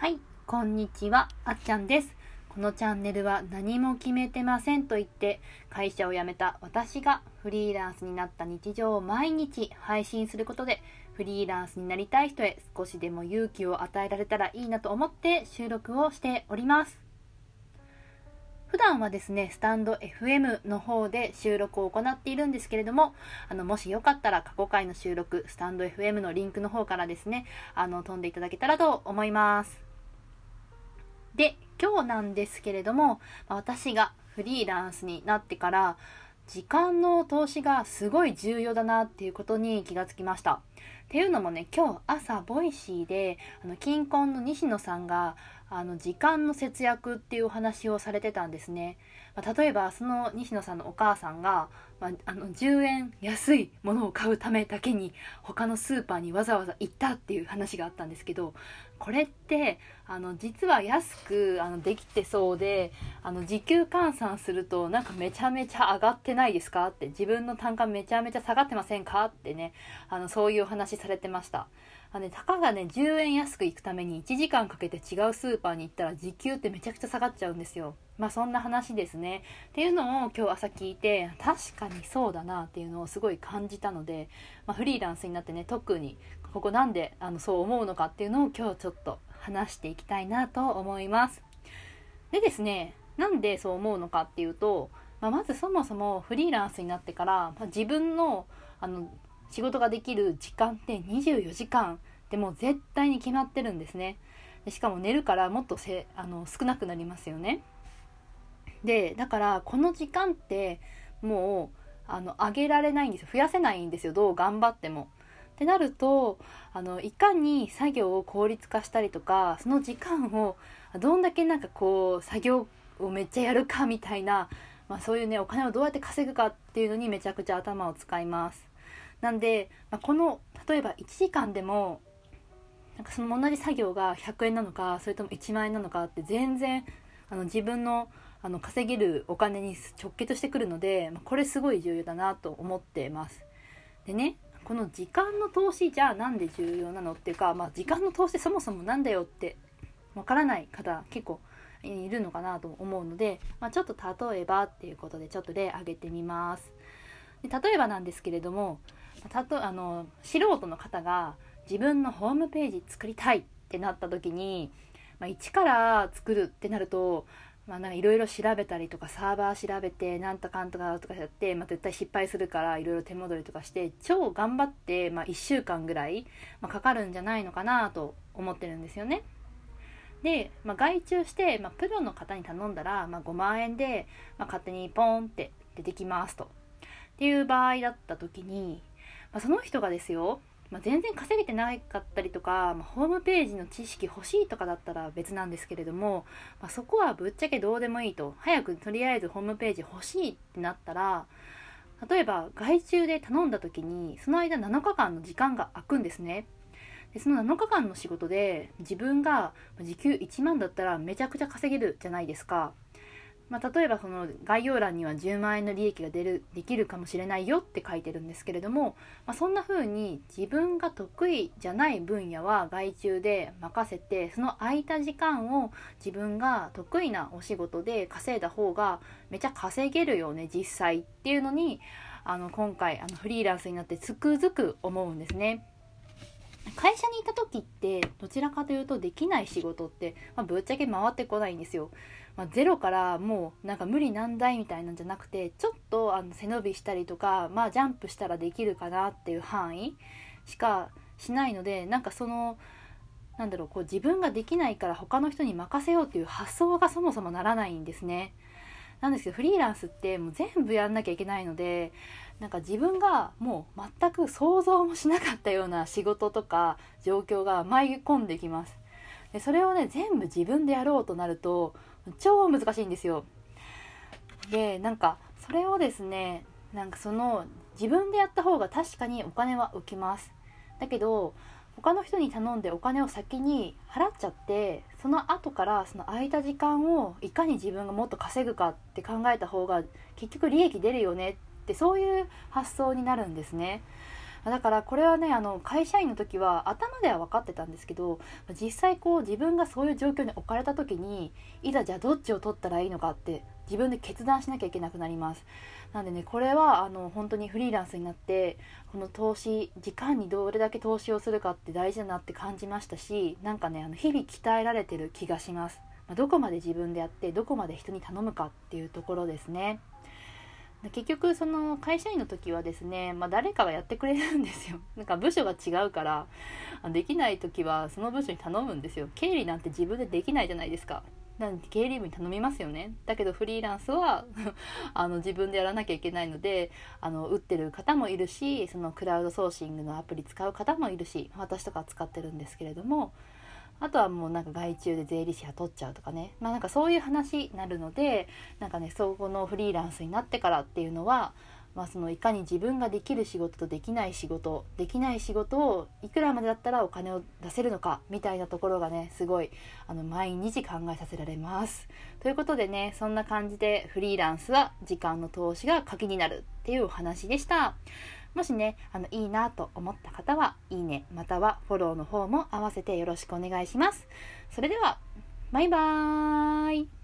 はい、こんにちは、あっちゃんです。このチャンネルは何も決めてませんと言って会社を辞めた私がフリーランスになった日常を毎日配信することでフリーランスになりたい人へ少しでも勇気を与えられたらいいなと思って収録をしております。普段はですね、スタンド FM の方で収録を行っているんですけれども、あの、もしよかったら過去回の収録、スタンド FM のリンクの方からですね、あの、飛んでいただけたらと思います。で、今日なんですけれども、私がフリーランスになってから、時間の投資がすごい重要だなっていうことに気がつきました。っていうのもね、今日朝、 Voicy で、あの、キンコンの西野さんが、あの、時間の節約っていうお話をされてたんですね。まあ例えば、その西野さんのお母さんが、まあ、あの、10円安いものを買うためだけに、他のスーパーにわざわざ行ったっていう話があったんですけど、これって、あの、実は安く、あの、できてそうで、あの、時給換算すると、なんかめちゃめちゃ上がってないですかって、自分の単価めちゃめちゃ下がってませんかってね、あの、そういうお話されてました。あのね、たかがね、10円安く行くために1時間かけて違うスーパーに行ったら時給ってめちゃくちゃ下がっちゃうんですよ。まあそんな話ですね。っていうのを今日朝聞いて、確かにそうだなっていうのをすごい感じたので、まあ、フリーランスになってね、特にここなんであのそう思うのかっていうのを今日ちょっと話していきたいなと思います。でですね、なんでそう思うのかっていうと、まあ、まずそもそもフリーランスになってから、まあ、自分のあの仕事ができる時間って24時間でも絶対に決まってるんですね。でしかも寝るからもっとせあの少なくなりますよね。で、だからこの時間ってもうあの上げられないんですよ。増やせないんですよ。どう頑張っても。ってなると、あの、いかに作業を効率化したりとか、その時間をどんだけなんかこう、作業をめっちゃやるかみたいな、まあそういうね、お金をどうやって稼ぐかっていうのにめちゃくちゃ頭を使います。なんで、まあ、この、例えば1時間でも、なんかその同じ作業が100円なのか、それとも1万円なのかって全然、あの自分のあの稼げるお金に直結してくるので、まあ、これすごい重要だなと思ってます。でね、この時間の投資じゃあなんで重要なのっていうか、まあ、時間の投資そもそもなんだよってわからない方結構いるのかなと思うので、まあ、ちょっと例えばっていうことでちょっと例挙げてみます。で例えばなんですけれども、たとあの素人の方が自分のホームページ作りたいってなった時に、まあ、一から作るってなると、いろいろ調べたりとかサーバー調べてなんとかんとかとかやって、まあ、絶対失敗するからいろいろ手戻りとかして超頑張って、まあ、1週間ぐらい、まあ、かかるんじゃないのかなと思ってるんですよね。で、まあ、外注して、まあ、プロの方に頼んだら、まあ、5万円で、まあ、勝手にポンって出てきますと。っていう場合だった時に、まあ、その人がですよ、まあ、全然稼げてなかったりとか、まあ、ホームページの知識欲しいとかだったら別なんですけれども、ま、そこはぶっちゃけどうでもいいと。早くとりあえずホームページ欲しいってなったら例えば外注で頼んだ時にその間7日間の時間が空くんですね。でその7日間の仕事で自分が時給1万だったらめちゃくちゃ稼げるじゃないですか。まあ、例えばその概要欄には10万円の利益が出るできるかもしれないよって書いてるんですけれども、まあ、そんな風に自分が得意じゃない分野は外注で任せてその空いた時間を自分が得意なお仕事で稼いだ方がめちゃ稼げるよね実際っていうのにあの今回あのフリーランスになってつくづく思うんですね。会社にいた時ってどちらかというとできない仕事って、まあ、ぶっちゃけ回ってこないんですよ。まあ、ゼロからもうなんか無理難題みたいなんじゃなくてちょっとあの背伸びしたりとか、まあ、ジャンプしたらできるかなっていう範囲しかしないのでなんかそのなんだろうこう自分ができないから他の人に任せようっていう発想がそもそもならないんですね。なんですけどフリーランスってもう全部やんなきゃいけないのでなんか自分がもう全く想像もしなかったような仕事とか状況が舞い込んできます。でそれをね全部自分でやろうとなると超難しいんですよ。でなんかそれをですねなんかその自分でやった方が確かにお金は浮きます。だけど他の人に頼んでお金を先に払っちゃってその後からその空いた時間をいかに自分がもっと稼ぐかって考えた方が結局利益出るよねってそういう発想になるんですね。だからこれはねあの会社員の時は頭では分かってたんですけど実際こう自分がそういう状況に置かれた時にいざじゃあどっちを取ったらいいのかって自分で決断しなきゃいけなくなります。なんでねこれはあの本当にフリーランスになってこの投資時間にどれだけ投資をするかって大事だなって感じましたしなんかねあの日々鍛えられてる気がします、まあ、どこまで自分でやってどこまで人に頼むかっていうところですね。結局その会社員の時はですね、まあ、誰かがやってくれるんですよ。なんか部署が違うからできない時はその部署に頼むんですよ。経理なんて自分でできないじゃないですか。なんで経理部に頼みますよね。だけどフリーランスは あの自分でやらなきゃいけないのであの打ってる方もいるしそのクラウドソーシングのアプリ使う方もいるし私とか使ってるんですけれどもあとはもうなんか外注で税理士雇っちゃうとかねまあなんかそういう話になるのでなんかねそこのフリーランスになってからっていうのはまあ、そのいかに自分ができる仕事とできない仕事できない仕事をいくらまでだったらお金を出せるのかみたいなところがねすごいあの毎日考えさせられます。ということでねそんな感じでフリーランスは時間の投資が鍵になるっていうお話でした。もしね、あの、いいなと思った方は、いいね、またはフォローの方も合わせてよろしくお願いします。それでは、バイバーイ